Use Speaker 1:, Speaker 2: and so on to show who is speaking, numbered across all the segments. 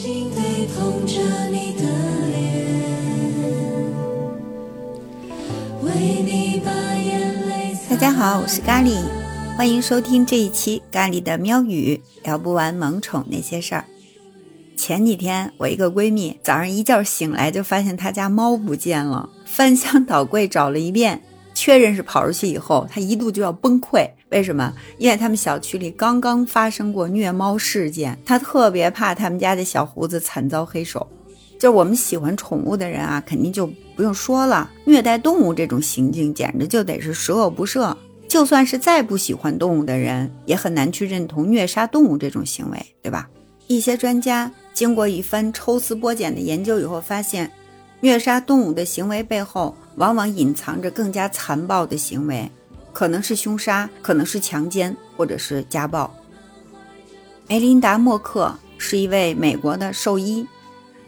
Speaker 1: 心被捧着你的脸，为你把眼泪
Speaker 2: 大家好，我是咖喱，欢迎收听这一期咖喱的喵语，聊不完萌宠那些事儿。前几天我一个闺蜜早上一觉醒来就发现她家猫不见了，翻箱倒柜找了一遍，确认是跑出去以后，他一度就要崩溃。为什么？因为他们小区里刚刚发生过虐猫事件，他特别怕他们家的小胡子惨遭黑手。就我们喜欢宠物的人啊，肯定就不用说了，虐待动物这种行径简直就得是十恶不赦。就算是再不喜欢动物的人，也很难去认同虐杀动物这种行为，对吧？一些专家经过一番抽丝剥茧的研究以后，发现虐杀动物的行为背后，往往隐藏着更加残暴的行为，可能是凶杀，可能是强奸，或者是家暴。梅琳达·默克是一位美国的兽医，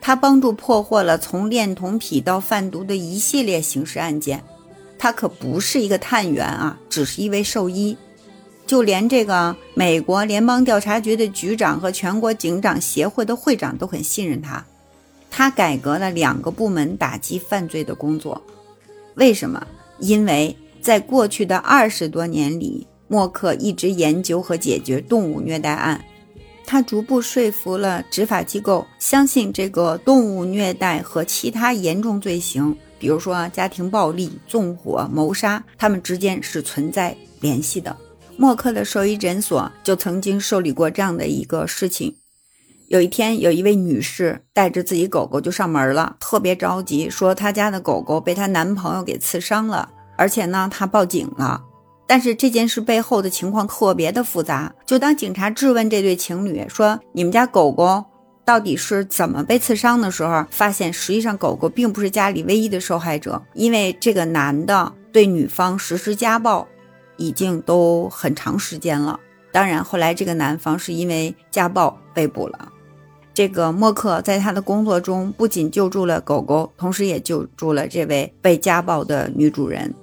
Speaker 2: 他帮助破获了从恋童癖到贩毒的一系列刑事案件。他可不是一个探员啊，只是一位兽医。就连这个美国联邦调查局的局长和全国警长协会的会长都很信任他。他改革了两个部门打击犯罪的工作。为什么？因为在过去的二十多年里，默克一直研究和解决动物虐待案。他逐步说服了执法机构，相信这个动物虐待和其他严重罪行，比如说家庭暴力、纵火、谋杀，他们之间是存在联系的。默克的兽医诊所就曾经受理过这样的一个事情：有一天，有一位女士带着自己狗狗就上门了，特别着急，说她家的狗狗被她男朋友给刺伤了，而且呢，她报警了。但是这件事背后的情况特别的复杂。就当警察质问这对情侣说：“你们家狗狗到底是怎么被刺伤的时候”，发现实际上狗狗并不是家里唯一的受害者，因为这个男的对女方实施家暴。已经都很长时间了。当然，后来这个男方是因为家暴被捕了。这个默克在他的工作中不仅救助了狗狗，同时也救助了这位被家暴的女主人。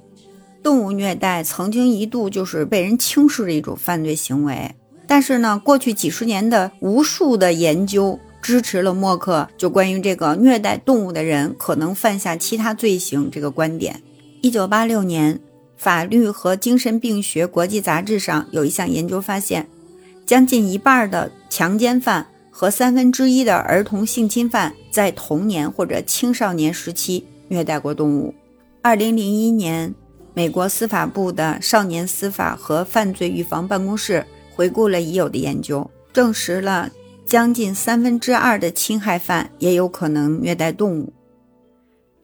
Speaker 2: 动物虐待曾经一度就是被人轻视的一种犯罪行为，但是呢，过去几十年的无数的研究支持了默克就关于这个虐待动物的人可能犯下其他罪行这个观点。一九八六年。法律和精神病学国际杂志上有一项研究发现，将近一半的强奸犯和三分之一的儿童性侵犯在童年或者青少年时期虐待过动物。二零零一年，美国司法部的少年司法和犯罪预防办公室回顾了已有的研究，证实了将近三分之二的侵害犯也有可能虐待动物。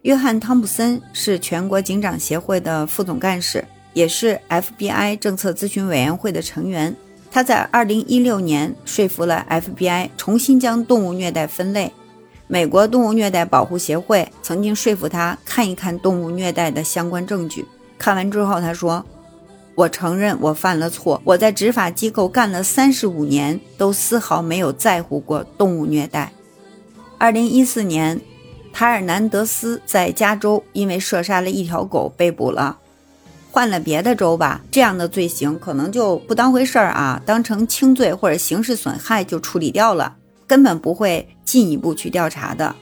Speaker 2: 约翰·汤普森是全国警长协会的副总干事，也是 FBI 政策咨询委员会的成员。他在2016年说服了 FBI 重新将动物虐待分类。美国动物虐待保护协会曾经说服他看一看动物虐待的相关证据。看完之后，他说：“我承认我犯了错。我在执法机构干了三十五年，都丝毫没有在乎过动物虐待。”2014 年。塔尔南德斯在加州因为射杀了一条狗被捕了，换了别的州吧，这样的罪行可能就不当回事儿啊，当成轻罪或者刑事损害就处理掉了，根本不会进一步去调查的。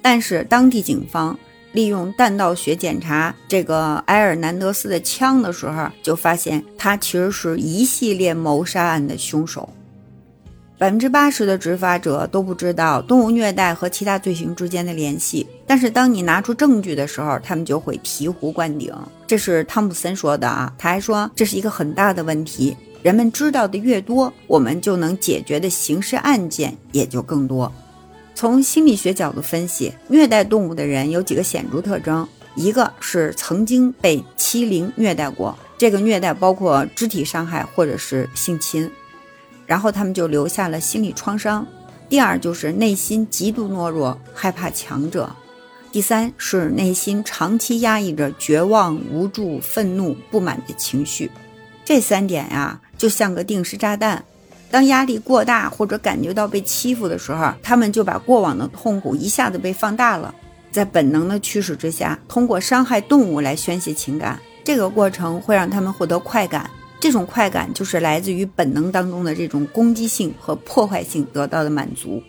Speaker 2: 但是当地警方利用弹道学检查这个埃尔南德斯的枪的时候，就发现他其实是一系列谋杀案的凶手。百分之八十的执法者都不知道动物虐待和其他罪行之间的联系，但是当你拿出证据的时候，他们就会醍醐灌顶。这是汤普森说的啊，他还说这是一个很大的问题。人们知道的越多，我们就能解决的刑事案件也就更多。从心理学角度分析，虐待动物的人有几个显著特征：一个是曾经被欺凌虐待过，这个虐待包括肢体伤害或者是性侵。然后他们就留下了心理创伤。第二就是内心极度懦弱，害怕强者。第三是内心长期压抑着绝望、无助、愤怒、不满的情绪。这三点呀，就像个定时炸弹。当压力过大或者感觉到被欺负的时候，他们就把过往的痛苦一下子被放大了，在本能的驱使之下，通过伤害动物来宣泄情感。这个过程会让他们获得快感。这种快感就是来自于本能当中的这种攻击性和破坏性得到的满足。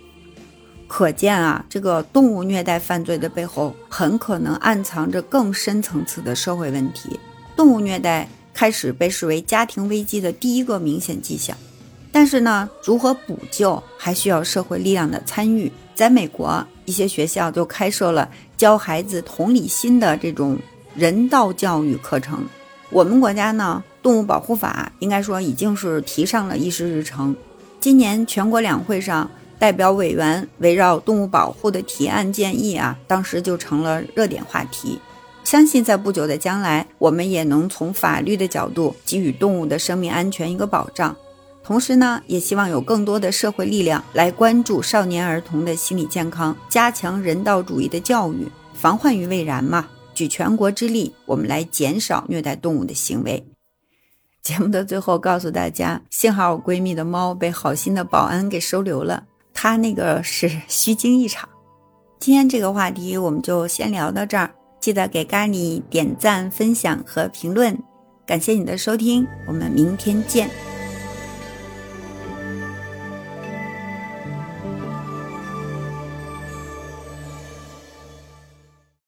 Speaker 2: 可见啊，这个动物虐待犯罪的背后，很可能暗藏着更深层次的社会问题。动物虐待开始被视为家庭危机的第一个明显迹象。但是呢，如何补救，还需要社会力量的参与。在美国，一些学校就开设了教孩子同理心的这种人道教育课程。我们国家呢，动物保护法应该说已经是提上了议事日程。今年全国两会上，代表委员围绕动物保护的提案建议啊，当时就成了热点话题。相信在不久的将来，我们也能从法律的角度给予动物的生命安全一个保障。同时呢，也希望有更多的社会力量来关注少年儿童的心理健康，加强人道主义的教育，防患于未然嘛。举全国之力，我们来减少虐待动物的行为。节目的最后告诉大家，幸好我闺蜜的猫被好心的保安给收留了，她那个是虚惊一场。今天这个话题我们就先聊到这儿，记得给咖喱点赞、分享和评论，感谢你的收听，我们明天见。